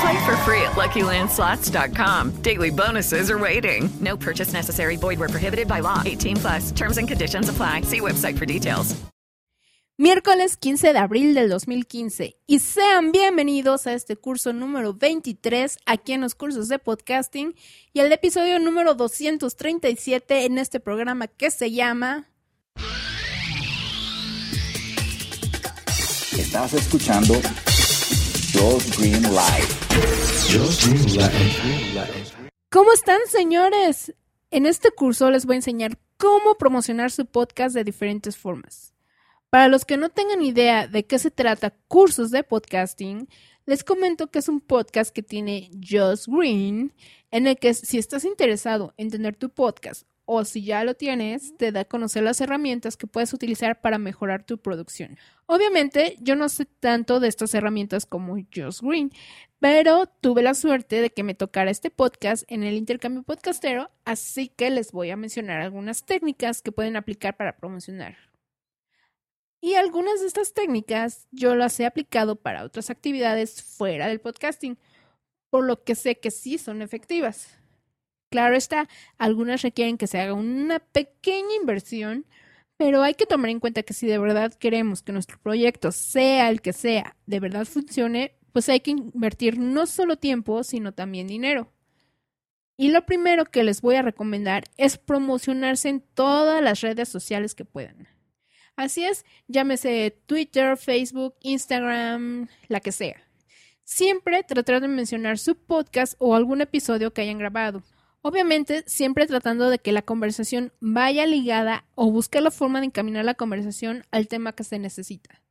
Play for free at LuckyLandSlots.com. Daily bonuses are waiting. No purchase necessary. Void where prohibited by law. 18 plus. Terms and conditions apply. See website for details. Miércoles 15 de abril del 2015 y sean bienvenidos a este curso número 23 aquí en los cursos de podcasting y el episodio número 237 en este programa que se llama Estás escuchando Josh Green Live. ¿Cómo están señores? En este curso les voy a enseñar cómo promocionar su podcast de diferentes formas. Para los que no tengan idea de qué se trata cursos de podcasting, les comento que es un podcast que tiene Josh Green, en el que si estás interesado en tener tu podcast o si ya lo tienes, te da a conocer las herramientas que puedes utilizar para mejorar tu producción. Obviamente, yo no sé tanto de estas herramientas como Josh Green, pero tuve la suerte de que me tocara este podcast en el intercambio podcastero, así que les voy a mencionar algunas técnicas que pueden aplicar para promocionar. Y algunas de estas técnicas yo las he aplicado para otras actividades fuera del podcasting, por lo que sé que sí son efectivas. Claro está, algunas requieren que se haga una pequeña inversión, pero hay que tomar en cuenta que si de verdad queremos que nuestro proyecto, sea el que sea, de verdad funcione, pues hay que invertir no solo tiempo, sino también dinero. Y lo primero que les voy a recomendar es promocionarse en todas las redes sociales que puedan. Así es, llámese Twitter, Facebook, Instagram, la que sea. Siempre tratar de mencionar su podcast o algún episodio que hayan grabado. Obviamente, siempre tratando de que la conversación vaya ligada o busque la forma de encaminar la conversación al tema que se necesita.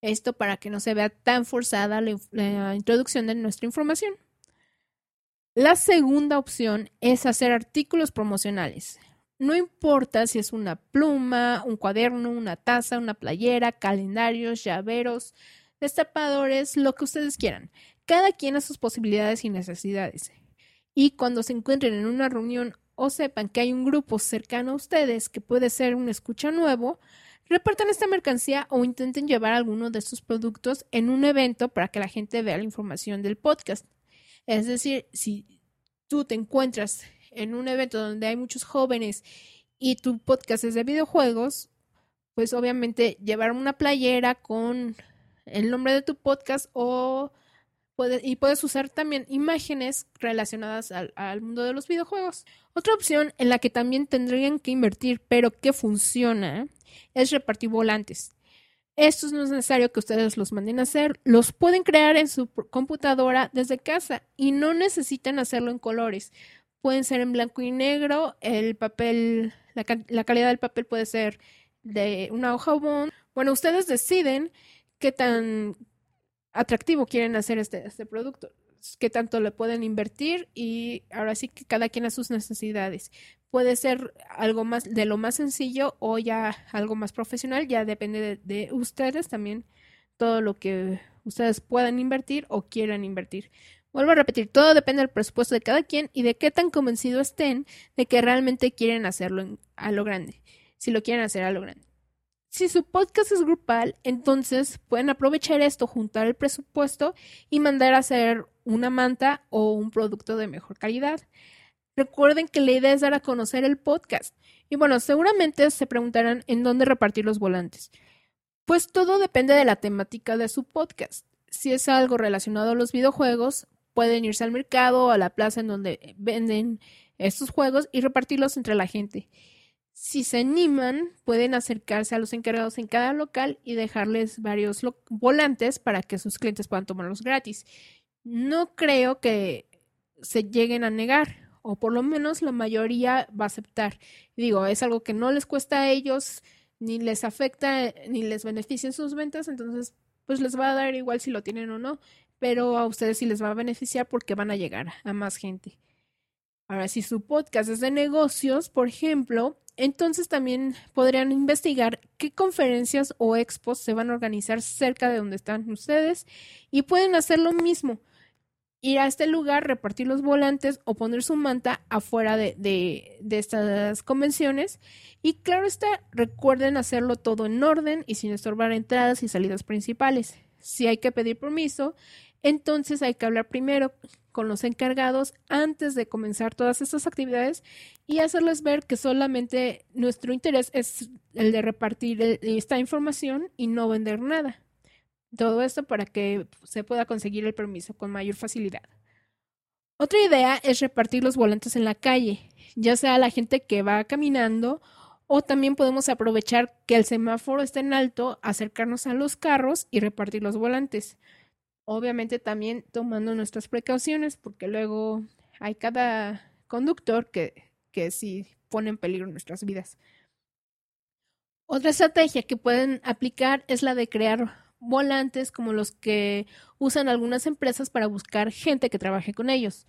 Esto para que no se vea tan forzada la, la introducción de nuestra información. La segunda opción es hacer artículos promocionales. No importa si es una pluma, un cuaderno, una taza, una playera, calendarios, llaveros, destapadores, lo que ustedes quieran. Cada quien a sus posibilidades y necesidades. Y cuando se encuentren en una reunión o sepan que hay un grupo cercano a ustedes que puede ser un escucha nuevo, repartan esta mercancía o intenten llevar alguno de estos productos en un evento para que la gente vea la información del podcast. Es decir, si tú te encuentras en un evento donde hay muchos jóvenes y tu podcast es de videojuegos, pues obviamente llevar una playera con el nombre de tu podcast o y puedes usar también imágenes relacionadas al, mundo de los videojuegos. Otra opción en la que también tendrían que invertir, pero que funciona, es repartir volantes. Esto no es necesario que ustedes los manden a hacer, los pueden crear en su computadora desde casa y no necesitan hacerlo en colores pueden ser en blanco y negro, el papel, la, calidad del papel puede ser de una hoja bond. Bueno, ustedes deciden qué tan atractivo quieren hacer este, este producto, qué tanto le pueden invertir y ahora sí que cada quien a sus necesidades. Puede ser algo más de lo más sencillo o ya algo más profesional, ya depende de, de ustedes también todo lo que ustedes puedan invertir o quieran invertir. Vuelvo a repetir, todo depende del presupuesto de cada quien y de qué tan convencidos estén de que realmente quieren hacerlo a lo grande, si lo quieren hacer a lo grande. Si su podcast es grupal, entonces pueden aprovechar esto, juntar el presupuesto y mandar a hacer una manta o un producto de mejor calidad. Recuerden que la idea es dar a conocer el podcast. Y bueno, seguramente se preguntarán en dónde repartir los volantes. Pues todo depende de la temática de su podcast. Si es algo relacionado a los videojuegos, pueden irse al mercado o a la plaza en donde venden estos juegos y repartirlos entre la gente. Si se animan, pueden acercarse a los encargados en cada local y dejarles varios volantes para que sus clientes puedan tomarlos gratis. No creo que se lleguen a negar, o por lo menos la mayoría va a aceptar. Digo, es algo que no les cuesta a ellos, ni les afecta, ni les beneficia en sus ventas, entonces pues les va a dar igual si lo tienen o no, pero a ustedes sí les va a beneficiar porque van a llegar a más gente. Ahora, si su podcast es de negocios, por ejemplo, entonces también podrían investigar qué conferencias o expos se van a organizar cerca de donde están ustedes y pueden hacer lo mismo. Ir a este lugar, repartir los volantes o poner su manta afuera de, de, estas convenciones. Y claro está, recuerden hacerlo todo en orden y sin estorbar entradas y salidas principales. Si hay que pedir permiso, entonces hay que hablar primero con los encargados antes de comenzar todas estas actividades y hacerles ver que solamente nuestro interés es el de repartir esta información y no vender nada. Todo esto para que se pueda conseguir el permiso con mayor facilidad. Otra idea es repartir los volantes en la calle, ya sea la gente que va caminando o también podemos aprovechar que el semáforo está en alto, acercarnos a los carros y repartir los volantes. Obviamente también tomando nuestras precauciones porque luego hay cada conductor que, que sí pone en peligro nuestras vidas. Otra estrategia que pueden aplicar es la de crear volantes como los que usan algunas empresas para buscar gente que trabaje con ellos.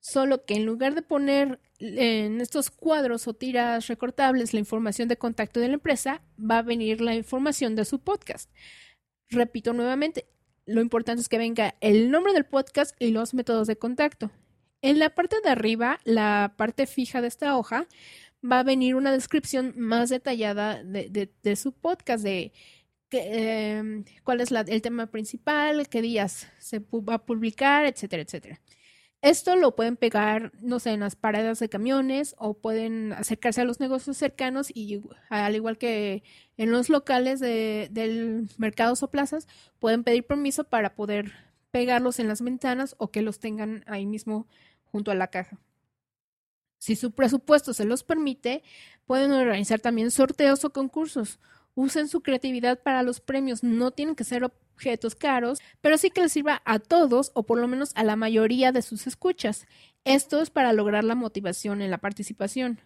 Solo que en lugar de poner en estos cuadros o tiras recortables la información de contacto de la empresa, va a venir la información de su podcast. Repito nuevamente, lo importante es que venga el nombre del podcast y los métodos de contacto. En la parte de arriba, la parte fija de esta hoja, va a venir una descripción más detallada de, de- de su podcast, de eh, cuál es la- el tema principal, qué días se va a publicar, etcétera, etcétera. Esto lo pueden pegar, no sé, en las paradas de camiones o pueden acercarse a los negocios cercanos y al igual que en los locales de, del mercados o plazas, pueden pedir permiso para poder pegarlos en las ventanas o que los tengan ahí mismo junto a la caja. Si su presupuesto se los permite, pueden organizar también sorteos o concursos. Usen su creatividad para los premios. No tienen que ser objetos caros, pero sí que les sirva a todos o por lo menos a la mayoría de sus escuchas. Esto es para lograr la motivación en la participación.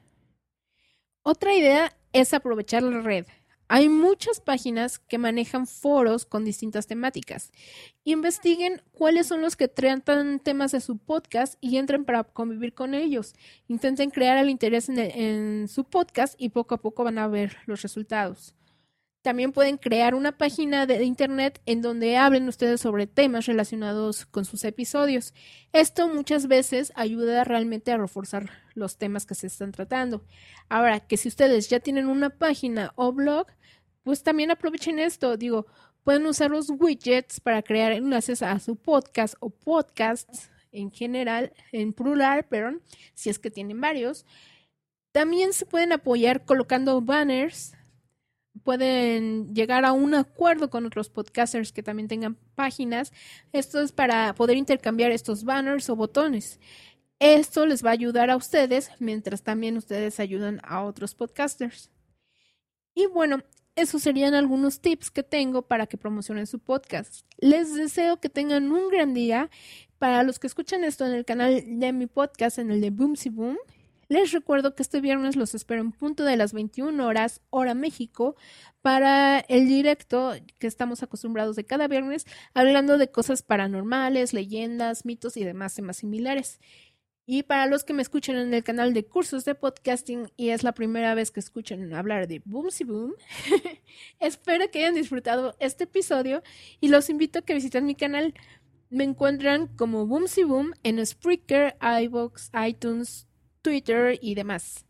Otra idea es aprovechar la red. Hay muchas páginas que manejan foros con distintas temáticas. Investiguen cuáles son los que tratan temas de su podcast y entren para convivir con ellos. Intenten crear el interés en, en su podcast y poco a poco van a ver los resultados. También pueden crear una página de internet en donde hablen ustedes sobre temas relacionados con sus episodios. Esto muchas veces ayuda realmente a reforzar los temas que se están tratando. Ahora, que si ustedes ya tienen una página o blog, pues también aprovechen esto. Digo, pueden usar los widgets para crear enlaces a su podcast o podcasts en general, en plural, perdón, si es que tienen varios. También se pueden apoyar colocando banners pueden llegar a un acuerdo con otros podcasters que también tengan páginas. Esto es para poder intercambiar estos banners o botones. Esto les va a ayudar a ustedes mientras también ustedes ayudan a otros podcasters. Y bueno, esos serían algunos tips que tengo para que promocionen su podcast. Les deseo que tengan un gran día. Para los que escuchan esto en el canal de mi podcast, en el de Boomsy Boom, les recuerdo que este viernes los espero en punto de las 21 horas, hora México, para el directo que estamos acostumbrados de cada viernes, hablando de cosas paranormales, leyendas, mitos y demás temas similares. Y para los que me escuchan en el canal de cursos de podcasting y es la primera vez que escuchan hablar de Boomsy Boom, espero que hayan disfrutado este episodio y los invito a que visiten mi canal. Me encuentran como Boomsy Boom en Spreaker, iVoox, iTunes, Twitter y demás.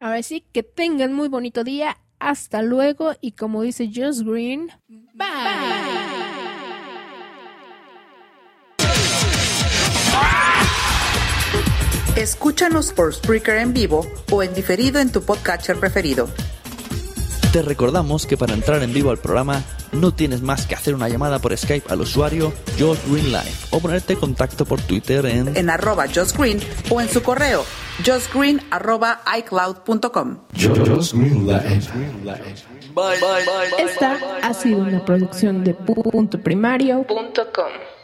Ahora sí, que tengan muy bonito día. Hasta luego y como dice Just Green, bye. Escúchanos por Spreaker en vivo o en diferido en tu podcatcher preferido. Te recordamos que para entrar en vivo al programa no tienes más que hacer una llamada por Skype al usuario Josh Green Live o ponerte en contacto por Twitter en, en arroba Josh Green o en su correo joshgreen arroba icloud.com. Esta ha sido una producción de puntoprimario.com.